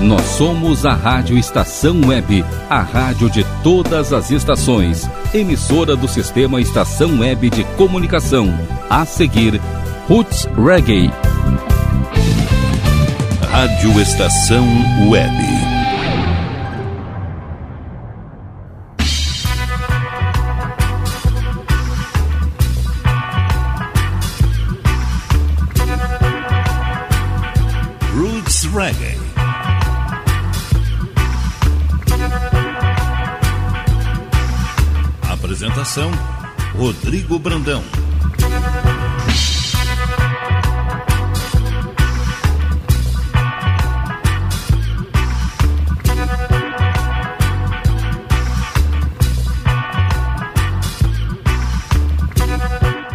Nós somos a Rádio Estação Web, a rádio de todas as estações, emissora do sistema Estação Web de Comunicação. A seguir, Roots Reggae. Rádio Estação Web. Rodrigo Brandão.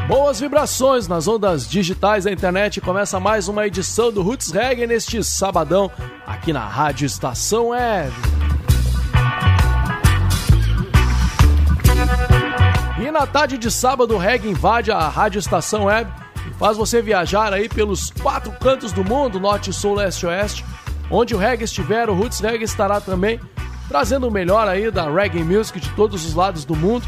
Boas vibrações nas ondas digitais da internet. Começa mais uma edição do Roots Reggae neste sabadão aqui na Rádio Estação Web. Na tarde de sábado, o reggae invade a Rádio Estação Web e faz você viajar aí pelos quatro cantos do mundo, norte, sul, leste oeste. Onde o reggae estiver, o Roots Reggae estará também trazendo o melhor aí da reggae music de todos os lados do mundo.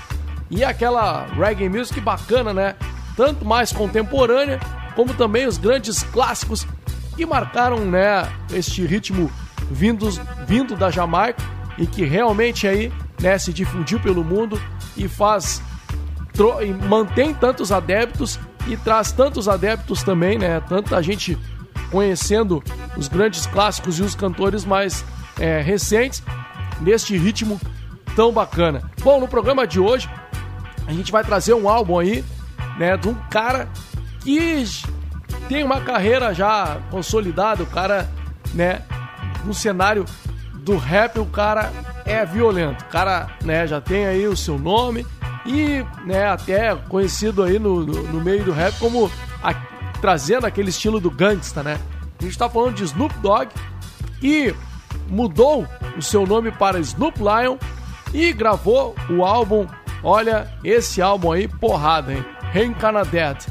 E aquela reggae music bacana, né? tanto mais contemporânea, como também os grandes clássicos que marcaram né, este ritmo vindos, vindo da Jamaica e que realmente aí né, se difundiu pelo mundo e faz mantém tantos adeptos e traz tantos adeptos também, né? Tanta gente conhecendo os grandes clássicos e os cantores mais é, recentes neste ritmo tão bacana. Bom, no programa de hoje a gente vai trazer um álbum aí né, de um cara que tem uma carreira já consolidada, o cara, né, no cenário do rap, o cara é violento. O cara, né, já tem aí o seu nome e, né, até conhecido aí no, no, no meio do rap como a, trazendo aquele estilo do gangsta, né? A gente tá falando de Snoop Dogg, que mudou o seu nome para Snoop Lion e gravou o álbum. Olha, esse álbum aí, porrada, hein? Reincarnated.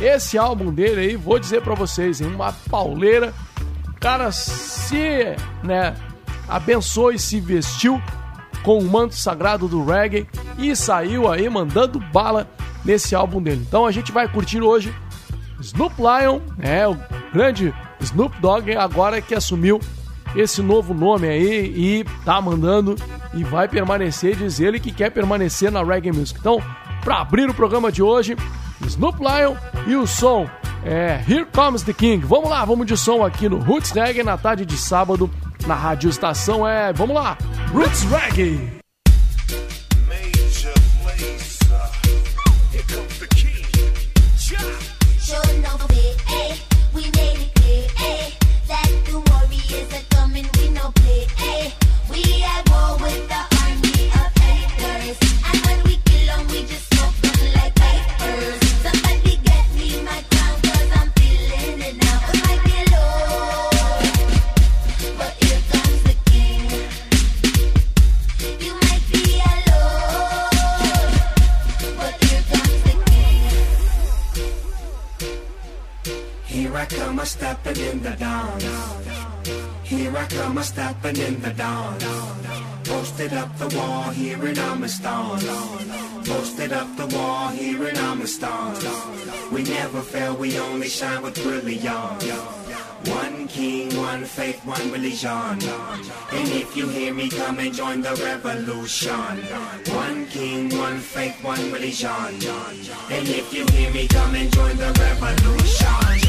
Esse álbum dele aí, vou dizer para vocês, hein, uma pauleira. O cara se, né, abençoou e se vestiu com o manto sagrado do reggae e saiu aí mandando bala nesse álbum dele. Então a gente vai curtir hoje Snoop Lion, é o grande Snoop Dogg agora que assumiu esse novo nome aí e tá mandando e vai permanecer, diz ele que quer permanecer na reggae music. Então, para abrir o programa de hoje. Snoop Lion e o som é Here Comes the King. Vamos lá, vamos de som aqui no Roots Reggae na tarde de sábado na Rádio Estação. É, vamos lá, Roots Reggae. stepping I come, a stepping in the dawn. Posted up the wall, here in Amistan. Posted up the wall, here in Amistan. We never fail, we only shine with brilliance. One king, one faith, one religion. And if you hear me, come and join the revolution. One king, one faith, one religion. And if you hear me, come and join the revolution.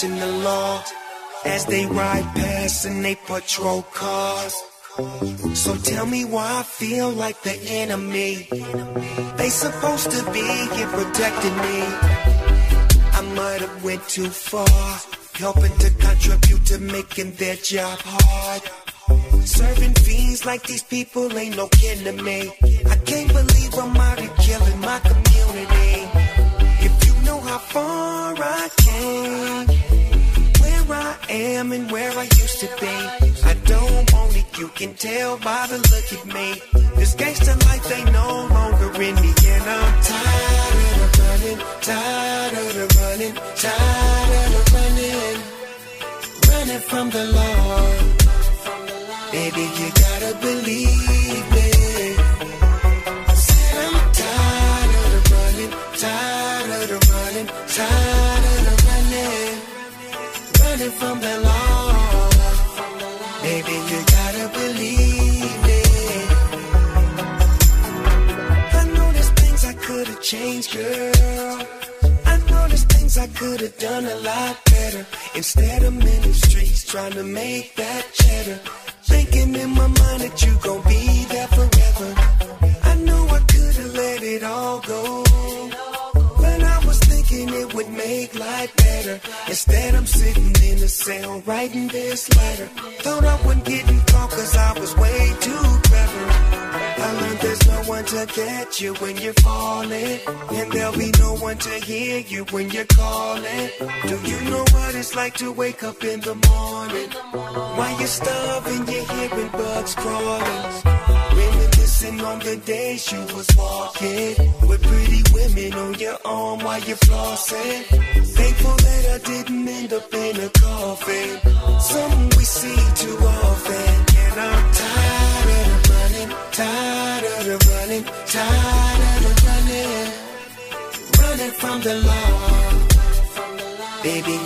Watching the law as they ride past and they patrol cars. So tell me why I feel like the enemy. They supposed to be here protecting me. I might have went too far, helping to contribute to making their job hard. Serving fiends like these people ain't no kin to me. I can't believe I'm out here killing my community. If you know how far I came, am and where I used to be, I don't want it. You can tell by the look at me. This gangster life ain't no longer in me, and I'm tired of the running, tired of the running, tired of the running, running from the law. Baby, you gotta believe me. Running from the law. Baby, you gotta believe me. I know there's things I could've changed, girl. I know there's things I could've done a lot better. Instead of ministries, trying to make that cheddar. Thinking in my mind that you gon' be there forever. I know I could've let it all go. It would make life better. Instead, I'm sitting in a cell writing this letter. Thought I wouldn't get in caught cause I was way too clever. I learned there's no one to catch you when you're falling. And there'll be no one to hear you when you're calling. Do you know what it's like to wake up in the morning? While you're starving, you're hearing bugs crawling. Reminiscing on the days you was walking with pretty women on your arm while you're flossing. Thankful that I didn't end up in a coffin. Something we see too often. And I'm tired of the running, tired of the running, tired of the running, running from the law. Baby,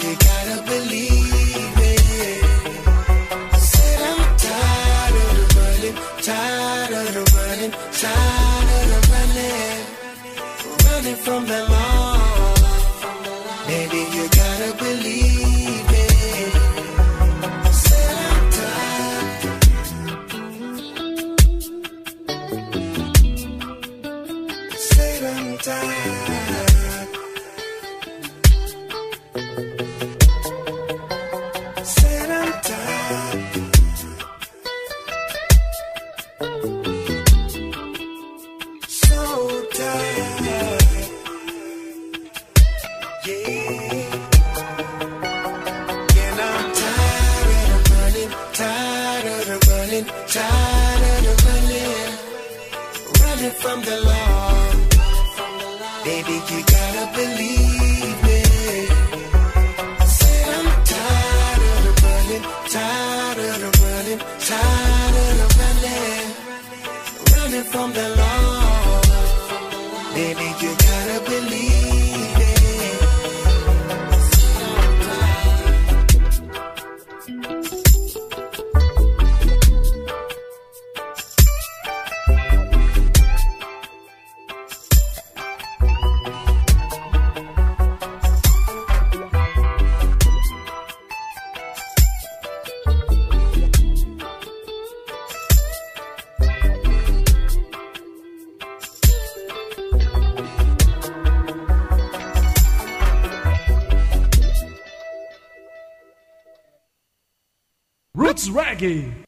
Reggae.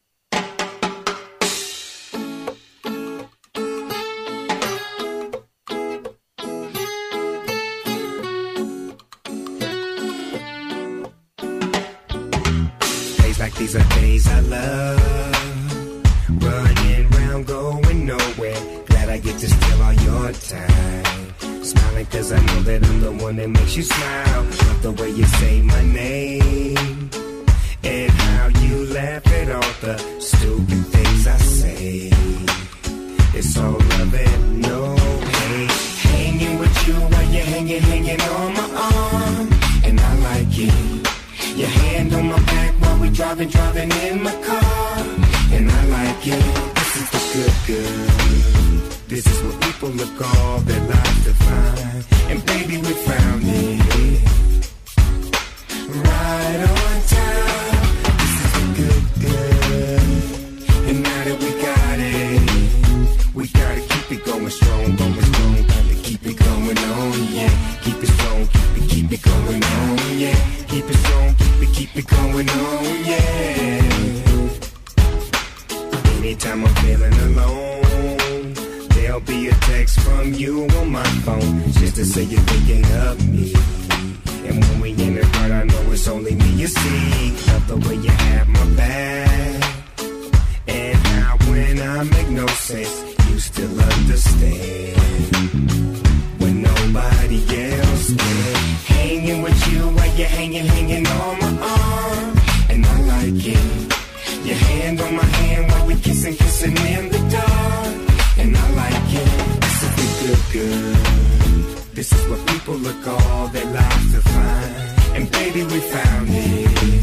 Make no sense, you still understand. When nobody else can. Hanging with you while you're hanging, hanging on my arm. And I like it. Your hand on my hand while we kissing, kissing in the dark. And I like it. This is the good, good. This is what people look all their lives to find. And baby, we found it.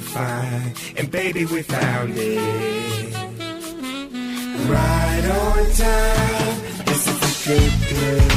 To find. And baby, we found it. Right on time. This is the good, good.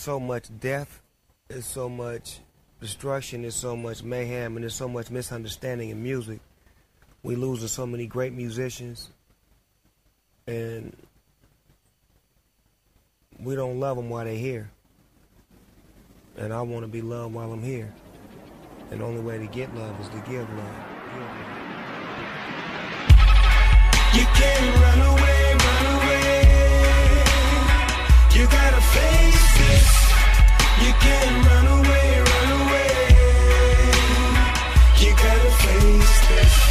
So much death, there's so much destruction, there's so much mayhem, and there's so much misunderstanding in music. We losing so many great musicians, and we don't love them while they're here. And I want to be loved while I'm here. And the only way to get love is to give love. You can't run away, run away. You gotta face this. You can't run away, run away. You gotta face this.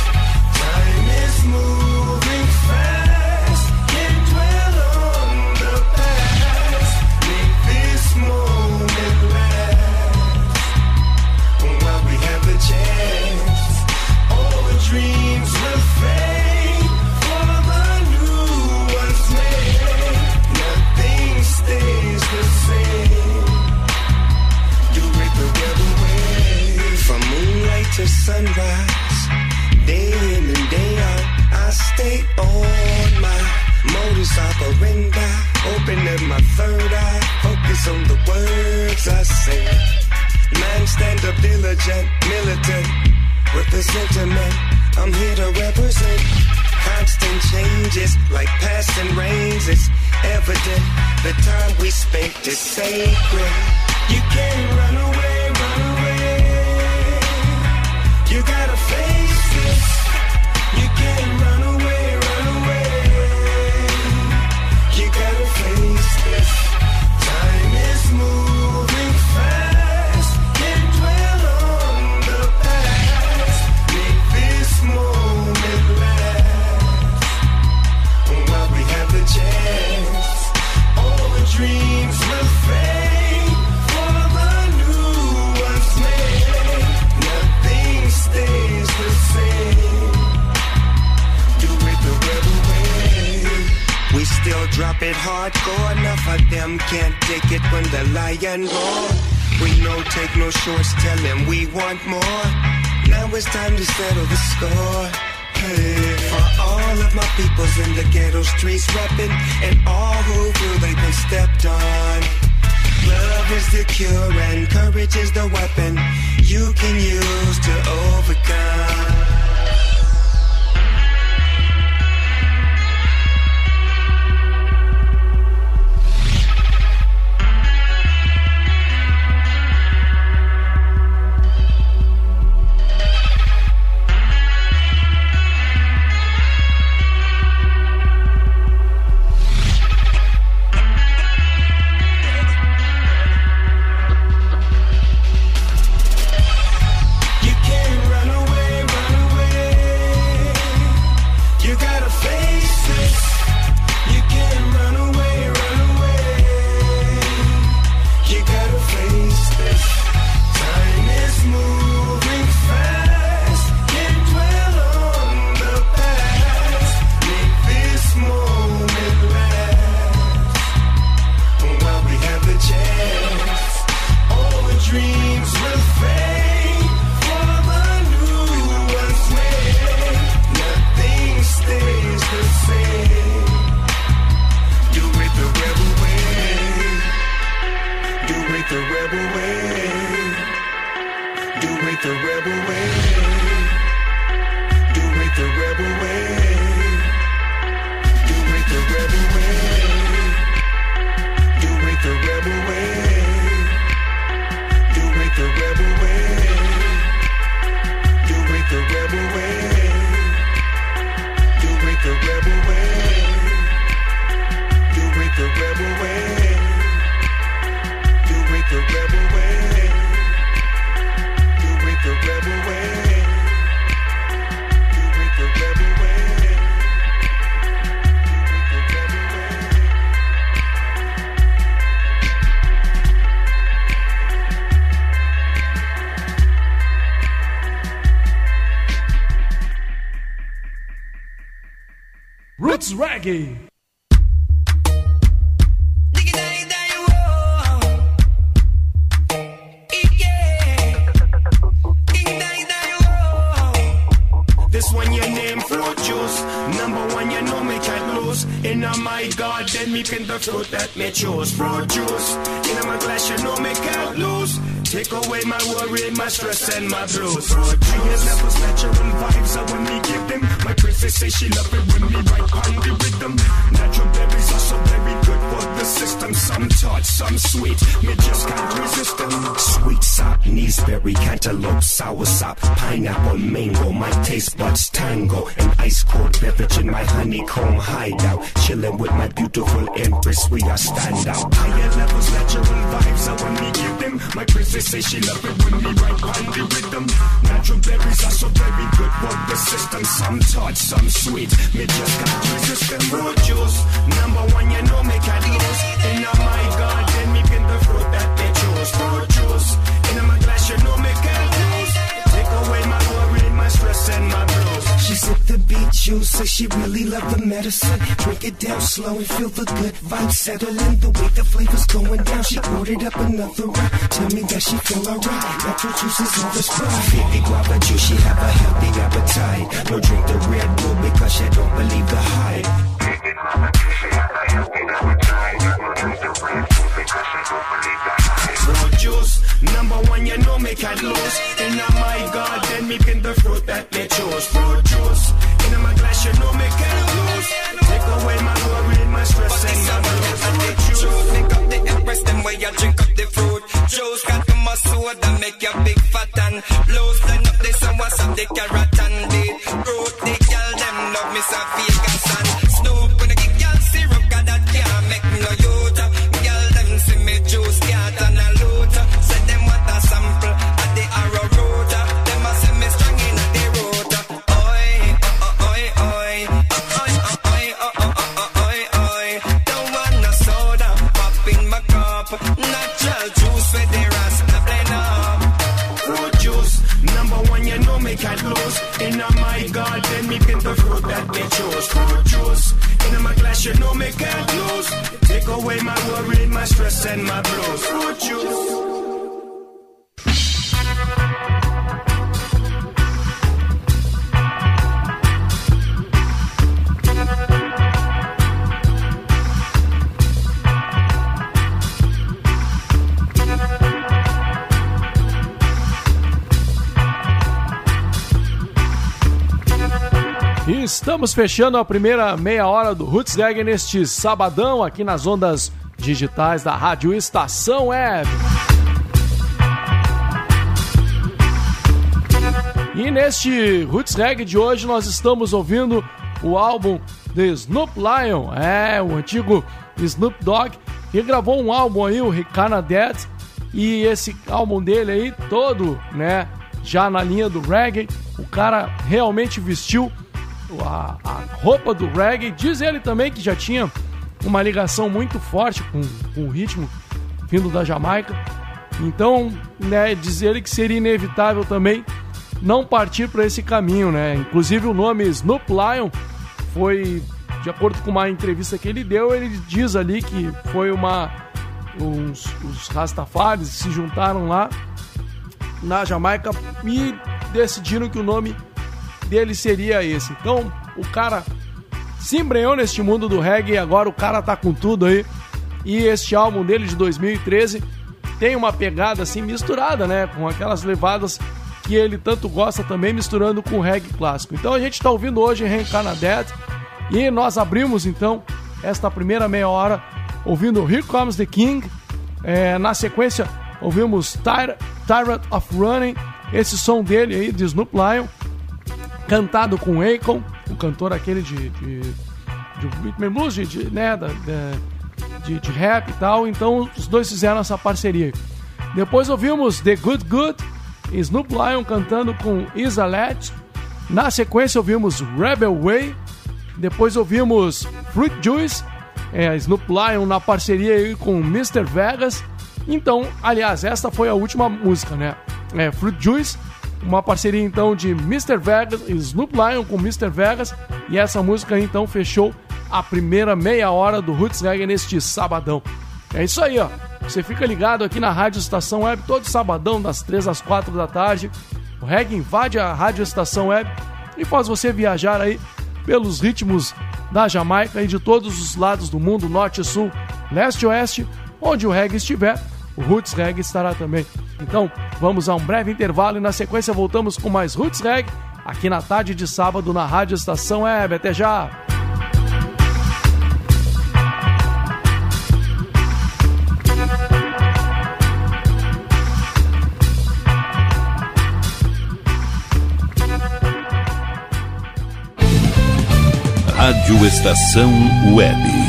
To sunrise, day in and day out. I stay on my modus operandi, opening my third eye, focus on the words I say. Man, stand up, diligent, militant, with the sentiment. I'm here to represent constant changes, like passing rains. It's evident the time we spent is sacred. You can't run away, You gotta face drop it hard, hardcore. Enough of them can't take it when the lion roar. We no take no shorts, tell them we want more. Now it's time to settle the score. For all of my peoples in the ghetto streets rapping, and all who feel they've been stepped on. Love is the cure and courage is the weapon you can use to overcome. Roots Reggae. This one your name fruit juice. Number one you know me can't lose. In a my garden me pin the fruit that me choose. Fruit juice. In a my glass you know me can't lose. Take away my worry, my stress and my blues. Fruit higher levels, natural vibes. I when me give them. My princess say she love it when me right on the rhythm. Natural berries are so very good for the system. Some tart, some sweet. Me just can't resist them. Sweet sop, berry, cantaloupe, sour sop, pineapple, mango. My taste buds tango. An ice cold beverage in my honeycomb hideout. Chilling with my beautiful empress, we are stand out. Higher levels, natural vibes. I when me give them. My princess say she love it when me right on the rhythm. Natural berries are so very good for the system. Some tart, some sweet. Me just can't resist them. Fruit juice, number one, you know me can't lose. And oh my God, She sipped the beet juice, say she really loved the medicine. Drink it down slow and feel the good vibes settling. The way the flavor's going down, she ordered up another round. Tell me that she feel alright. Natural juice is all the sprite. Baby guava juice, she have a healthy appetite. No drink the Red Bull because she don't believe the hype. Fruit juice, number one, you know me can't lose. In my garden, me pin the fruit that me choose. Fruit juice, in my glass, you know me can't lose. Take away my worry, my stress, and my blues. Fruit juice. Pick up the empress, them way you drink up the fruit. Juice got to my soda, make you big fat and loose. Turn up the sun, what's up the carrot Estamos fechando a primeira meia hora do Roots Gag neste sabadão aqui nas ondas digitais da Rádio Estação Web. E neste Roots Reggae de hoje nós estamos ouvindo o álbum de Snoop Lion, é, o antigo Snoop Dogg, que gravou um álbum aí, o Ricana Dead, e esse álbum dele aí todo, né, já na linha do reggae, o cara realmente vestiu a, a roupa do reggae. Diz ele também que já tinha uma ligação muito forte com, com o ritmo vindo da Jamaica. Então, né, diz ele que seria inevitável também não partir para esse caminho, né? Inclusive o nome Snoop Lion foi, de acordo com uma entrevista que ele deu, ele diz ali que foi uma os, Rastafaris se juntaram lá na Jamaica e decidiram que o nome dele seria esse. Então, o cara se embrenhou neste mundo do reggae e agora o cara tá com tudo aí. E este álbum dele de 2013 tem uma pegada assim misturada, né? Com aquelas levadas que ele tanto gosta também, misturando com o reggae clássico. Então a gente está ouvindo hoje Reincarnated e nós abrimos então esta primeira meia hora ouvindo Here Comes the King. É, na sequência ouvimos Tyrant of Running, esse som dele aí de Snoop Lion cantado com Akon, o cantor aquele de, de, de de, de, né, da, de, de rap e tal. Então os dois fizeram essa parceria. Depois ouvimos The Good Good, Snoop Lion cantando com Isalette. Na sequência ouvimos Rebel Way. Depois ouvimos Fruit Juice, é, Snoop Lion na parceria com Mr. Vegas. Então, aliás, esta foi a última música, né? É, Fruit Juice uma parceria então de Mr. Vegas e Snoop Lion com Mr. Vegas. E essa música então fechou a primeira meia hora do Roots Reggae neste sabadão. É isso aí, ó. Você fica ligado aqui na Rádio Estação Web todo sabadão, das 3 às 4 da tarde. O reggae invade a Rádio Estação Web e faz você viajar aí pelos ritmos da Jamaica e de todos os lados do mundo, norte, sul, leste e oeste, onde o reggae estiver, o Roots Reggae estará também. Então, vamos a um breve intervalo e na sequência voltamos com mais Roots Reggae aqui na tarde de sábado na Rádio Estação Web. Até já! Rádio Estação Web.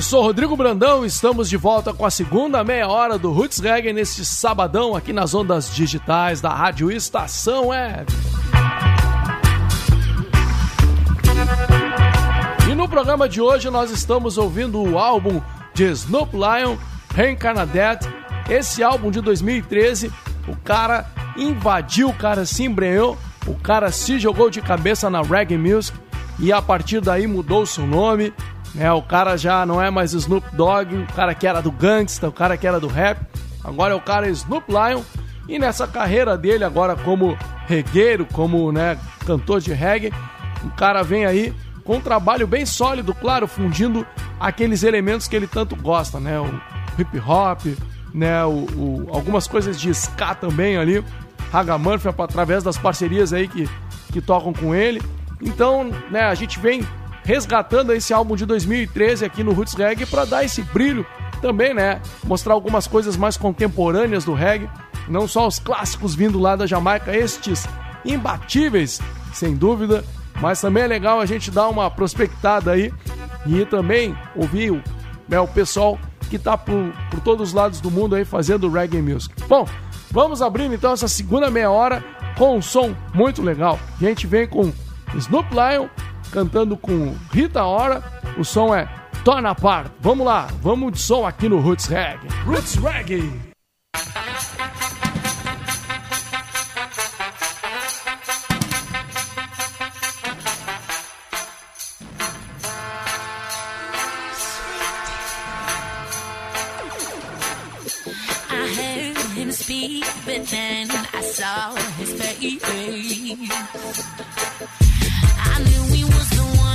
Eu sou Rodrigo Brandão e estamos de volta com a segunda meia hora do Roots Reggae neste sabadão aqui nas ondas digitais da Rádio Estação Web. E no programa de hoje nós estamos ouvindo o álbum de Snoop Lion, Reincarnadet. Esse álbum de 2013, o cara invadiu, o cara se embrenhou, o cara se jogou de cabeça na reggae music e a partir daí mudou seu nome, né? O cara já não é mais Snoop Dogg, o cara que era do gangsta, o cara que era do rap, agora é o cara Snoop Lion. E nessa carreira dele agora como regueiro, como né, cantor de reggae, o cara vem aí com um trabalho bem sólido, claro, fundindo aqueles elementos que ele tanto gosta, né? O hip hop, né? O, o algumas coisas de ska também ali, Ragamuffin através das parcerias aí que, que tocam com ele. Então, né? A gente vem resgatando esse álbum de 2013 aqui no Roots Reggae para dar esse brilho também, né? Mostrar algumas coisas mais contemporâneas do reggae, não só os clássicos vindo lá da Jamaica, estes imbatíveis, sem dúvida, mas também é legal a gente dar uma prospectada aí e também ouvir né, o pessoal que tá por, por todos os lados do mundo aí fazendo reggae music. Bom, vamos abrindo então essa segunda meia hora com um som muito legal. A gente vem com Snoop Lion cantando com Rita Ora. O som é Torn Apart. Vamos lá, vamos de som aqui no Roots Reggae. Roots Reggae. I heard him speak, but then I saw his face.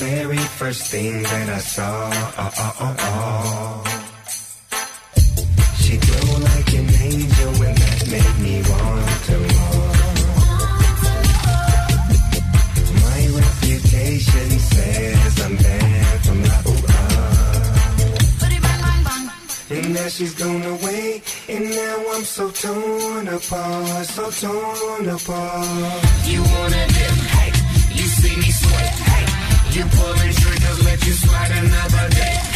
very first thing that I saw. Oh, oh, oh, oh. She glow like an angel, and that made me want to more. My reputation says I'm bad from la ooh. And now she's gone away, and now I'm so torn apart, so torn apart. You wanna dip, you pulling triggers, let you slide another day,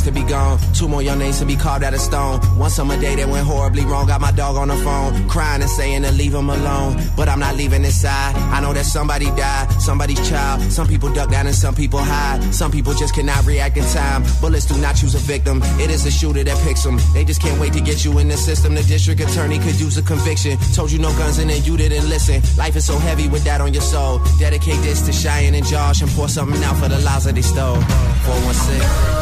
Hurts to be gone. Two more young names to be carved out of stone. One summer day that went horribly wrong. Got my dog on the phone, crying and saying to leave him alone. But I'm not leaving this side. I know that somebody died, somebody's child. Some people duck down and some people hide. Some people just cannot react in time. Bullets do not choose a victim. It is the shooter that picks them. They just can't wait to get you in the system. The district attorney could use a conviction. Told you no guns and then you didn't listen. Life is so heavy with that on your soul. Dedicate this to Cheyenne and Josh and pour something out for the lives that they stole. 416.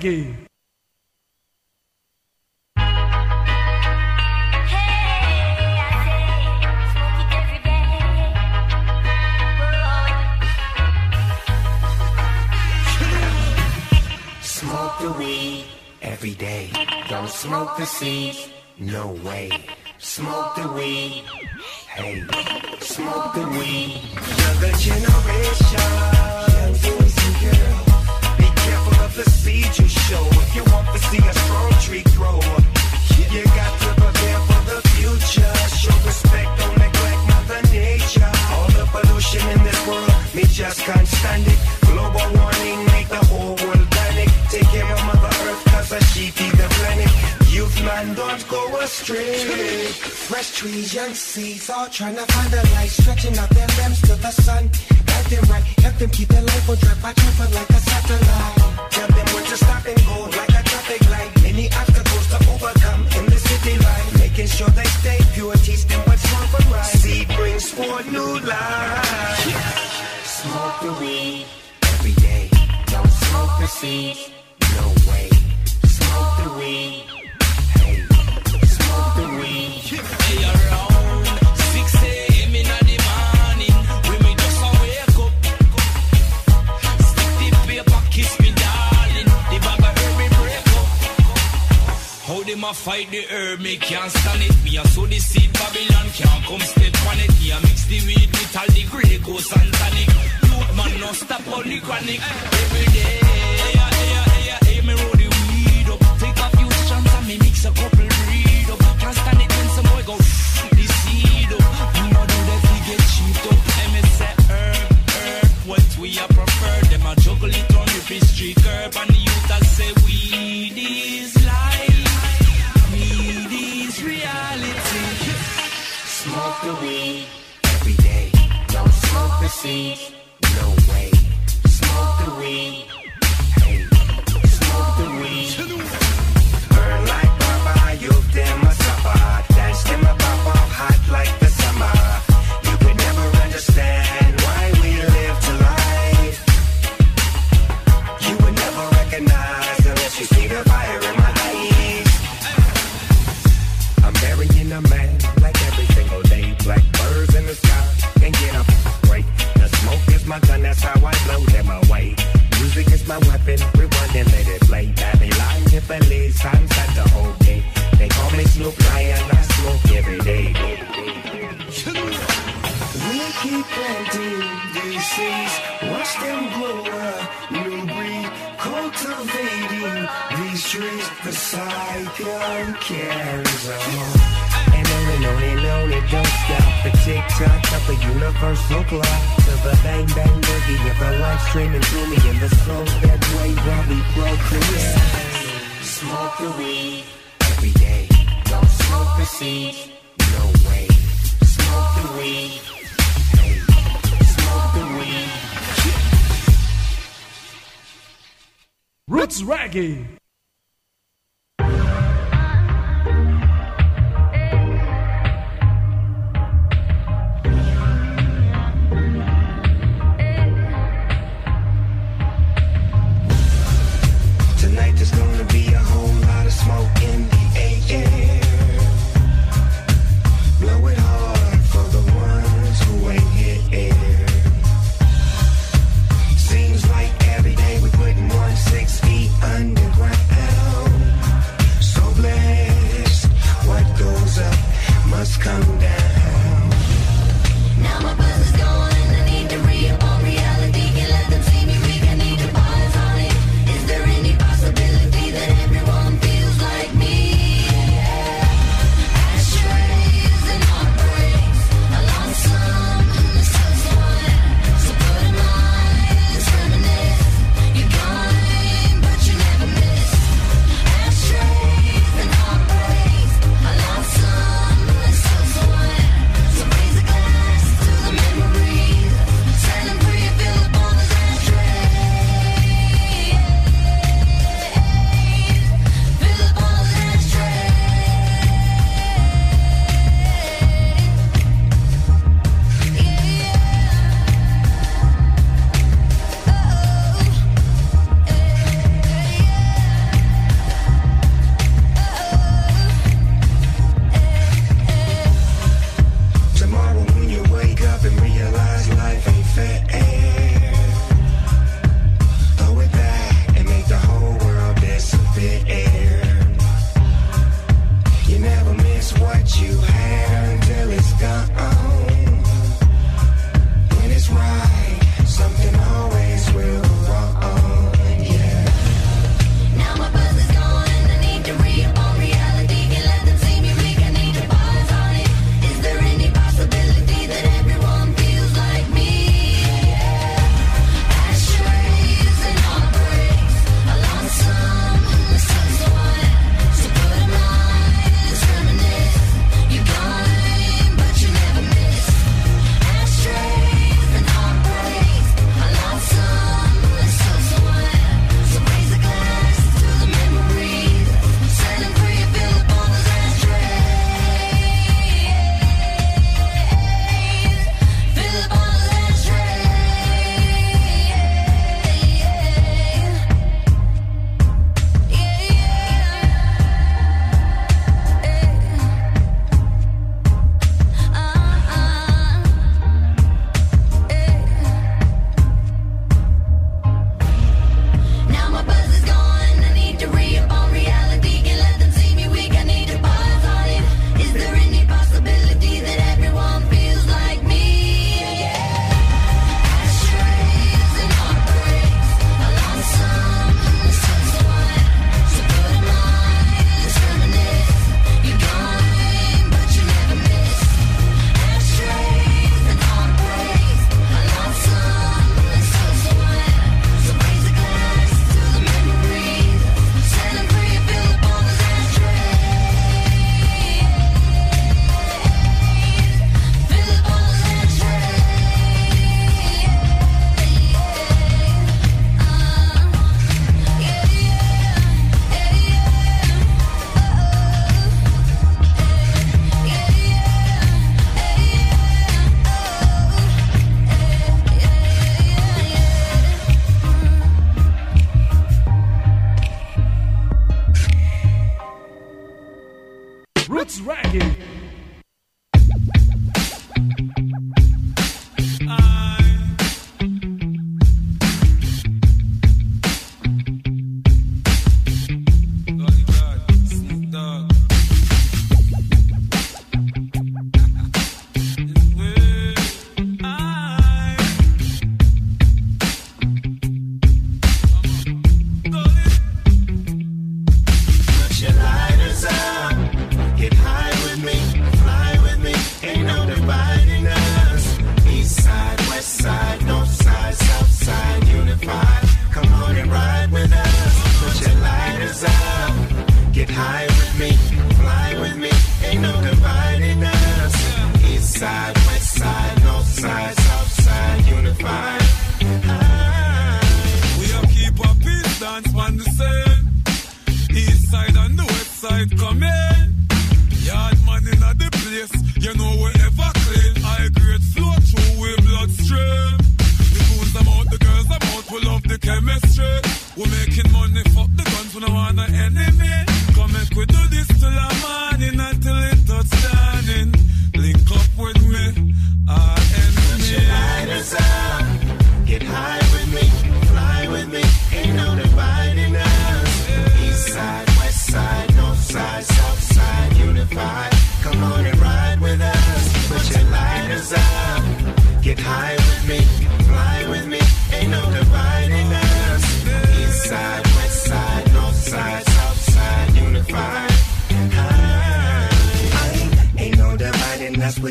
Reggae. Smoke the weed, every day. Don't smoke the seeds, no way. Smoke the weed, hey, smoke the weed. Younger generation, seed you show. If you want to see a strong tree grow, you got to prepare for the future. Show respect, don't neglect Mother Nature. All the pollution in this world, me just can't stand it. Global warming make the whole world panic. Take care of Mother Earth, cause a she feed the planet. Youth man, don't go astray. Fresh trees, young seeds, all trying to find the light, stretching out their limbs to the sun. Them right, help them keep their life on track, watch out for like a satellite. Tell them when to stop and go, like a traffic light. Many obstacles to overcome in the city life. Making sure they stay pure, teach them what's wrong from right. Seed brings forth new life. Smoke the weed every day. Don't smoke the seed, no way. Smoke the weed, hey, smoke the weed. Hey, them a fight the herb, me can't stand it. Me a sow the seed, Babylon can't come step on it. Me a mix the weed with all the Grey Goose and tonic. Youth man, no stop on the chronic. Every day, hey, hey, hey, hey, me roll the weed up. Take a few shots and me mix a couple breed up. Can't stand it when some boy go the seed up. You know do that we get cheap up. Me say herb, herb, what we a prefer. Them a juggle it on the street curb and the youth seat.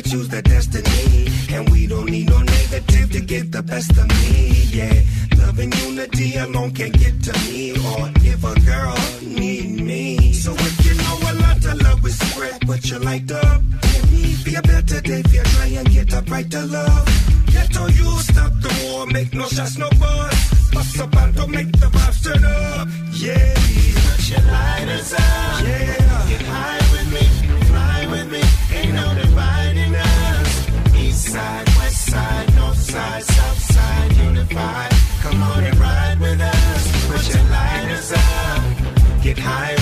We choose the destiny. And we don't need no negative to get the best of me, yeah. Love and unity alone can't get to me. Or if a girl need me. So if you know a lot of love is spread, but you light up. Let me be a better day if you try and get a brighter love. Get all you stop the war, make no shots, no buzz. Bust up and don't make the vibes turn up. Yeah, put your lighters up. Yeah, get high Come on and ride with us. Put your lighters up. Get high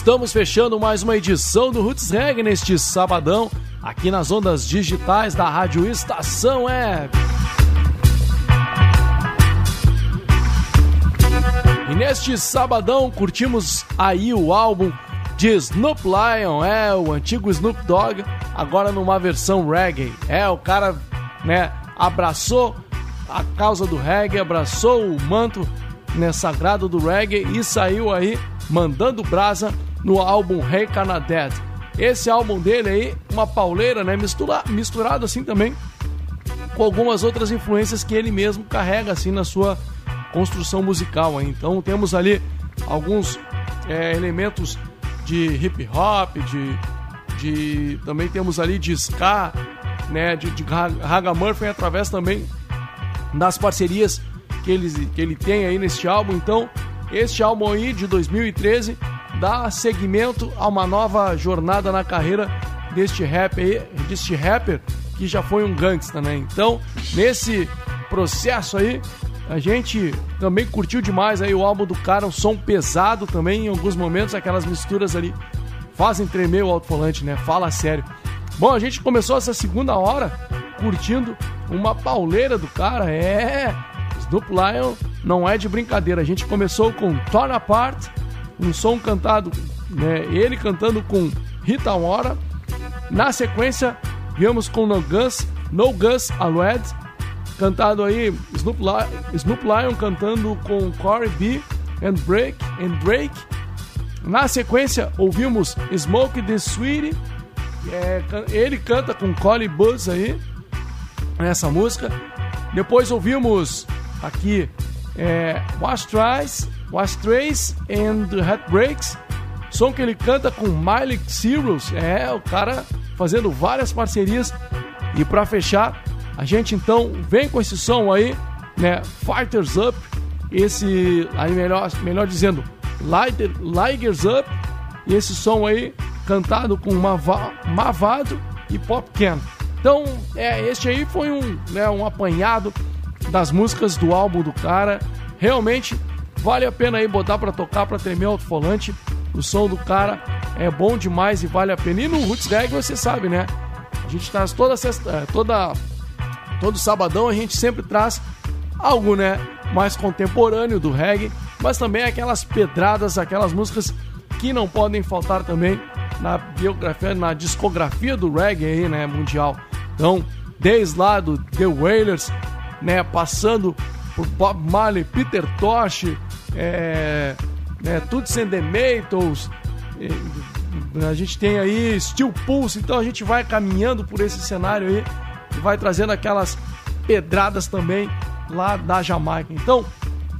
estamos fechando mais uma edição do Roots Reggae neste sabadão, aqui nas ondas digitais da Rádio Estação Web. E neste sabadão curtimos aí o álbum de Snoop Lion, é o antigo Snoop Dogg, agora numa versão reggae. É, o cara, né, abraçou a causa do reggae, abraçou o manto né, sagrado do reggae e saiu aí mandando brasa no álbum Hey Canadad. Esse álbum dele aí, uma pauleira, né, mistura, misturado assim também com algumas outras influências que ele mesmo carrega assim na sua construção musical. Aí. Então temos ali alguns é, elementos de hip hop, de, de também temos ali de ska, né, de, de Ragamuffin através também das parcerias que ele, que ele tem aí neste álbum. Então, este álbum aí de 2013 dá seguimento a uma nova jornada na carreira deste rap aí, deste rapper que já foi um gangsta, né? Então, nesse processo aí, a gente também curtiu demais aí o álbum do cara, um som pesado também, em alguns momentos aquelas misturas ali fazem tremer o alto-falante, né? Fala sério. Bom, a gente começou essa segunda hora curtindo uma pauleira do cara, é. Snoop Lion não é de brincadeira. A gente começou com Torn Apart, um som cantado, né? Ele cantando com Rita Ora. Na sequência, viemos com No Gus, No Gus Alwed, cantado aí Snoop, Lion, Snoop Lion cantando com Corey B and Break and Drake. Na sequência, ouvimos Smoke the Sweetie. É, ele canta com Collie Buzz aí nessa música. Depois ouvimos aqui é, Wash Tries, Wash Trace and Heartbreaks. Som que ele canta com Miley Cyrus. É, o cara fazendo várias parcerias. E para fechar, a gente então vem com esse som aí, né? Fighters Up. Esse, aí melhor, melhor dizendo, Lighter, Ligers Up. E esse som aí cantado com Mava, Mavado e Pop Can. Então, é, este aí foi um, né, um apanhado das músicas do álbum do cara. Realmente vale a pena aí botar para tocar, para tremer o alto-falante. O som do cara é bom demais e vale a pena. E no Roots Reggae você sabe, né? A gente traz toda sexta, toda todo sabadão a gente sempre traz algo, né, mais contemporâneo do reggae, mas também aquelas pedradas, aquelas músicas que não podem faltar também na biografia, na discografia do reggae aí, né, mundial. Então, desde lá do The Wailers, né, passando por Bob Marley, Peter Tosh, é, né, the Maytals, a gente tem aí Steel Pulse, então a gente vai caminhando por esse cenário aí e vai trazendo aquelas pedradas também lá da Jamaica. Então,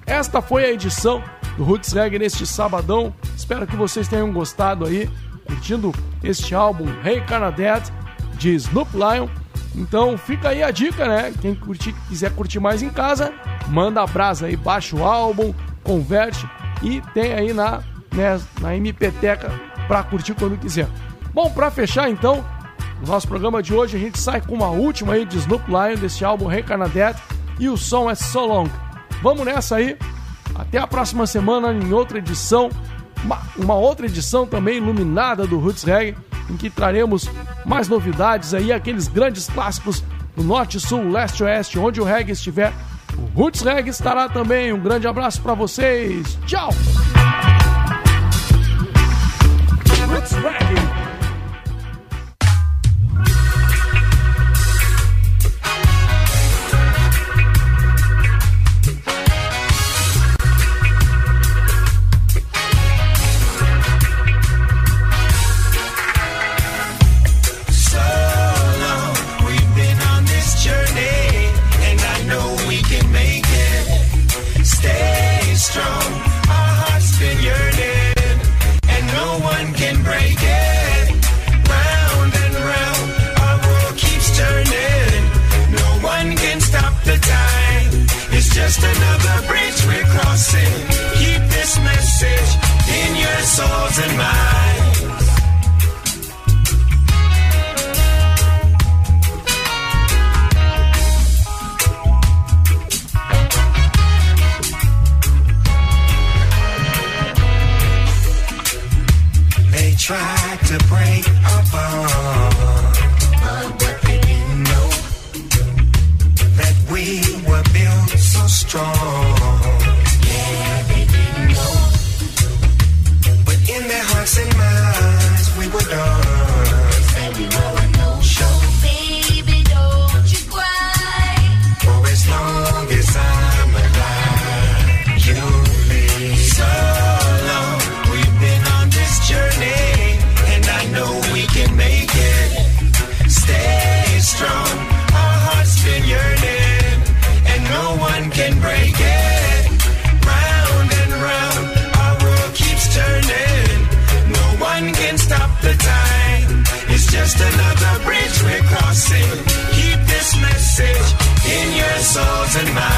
esta foi a edição do Roots Reggae neste sabadão. Espero que vocês tenham gostado aí, curtindo este álbum Hey Canadette de Snoop Lion. Então fica aí a dica, né? Quem curtir, quiser curtir mais em casa, manda a brasa aí, baixa o álbum, converte e tem aí na, né, na MPTeca para curtir quando quiser. Bom, para fechar então, o nosso programa de hoje a gente sai com uma última aí de Snoop Lion desse álbum Reincarnadette e o som é So Long. Vamos nessa aí. Até a próxima semana em outra edição, uma, uma outra edição também iluminada do Roots Reggae, em que traremos mais novidades aí, aqueles grandes clássicos do Norte, Sul, Leste, Oeste, onde o reggae estiver. O Roots Reggae estará também. Um grande abraço para vocês. Tchau! Roots Reggae. animales.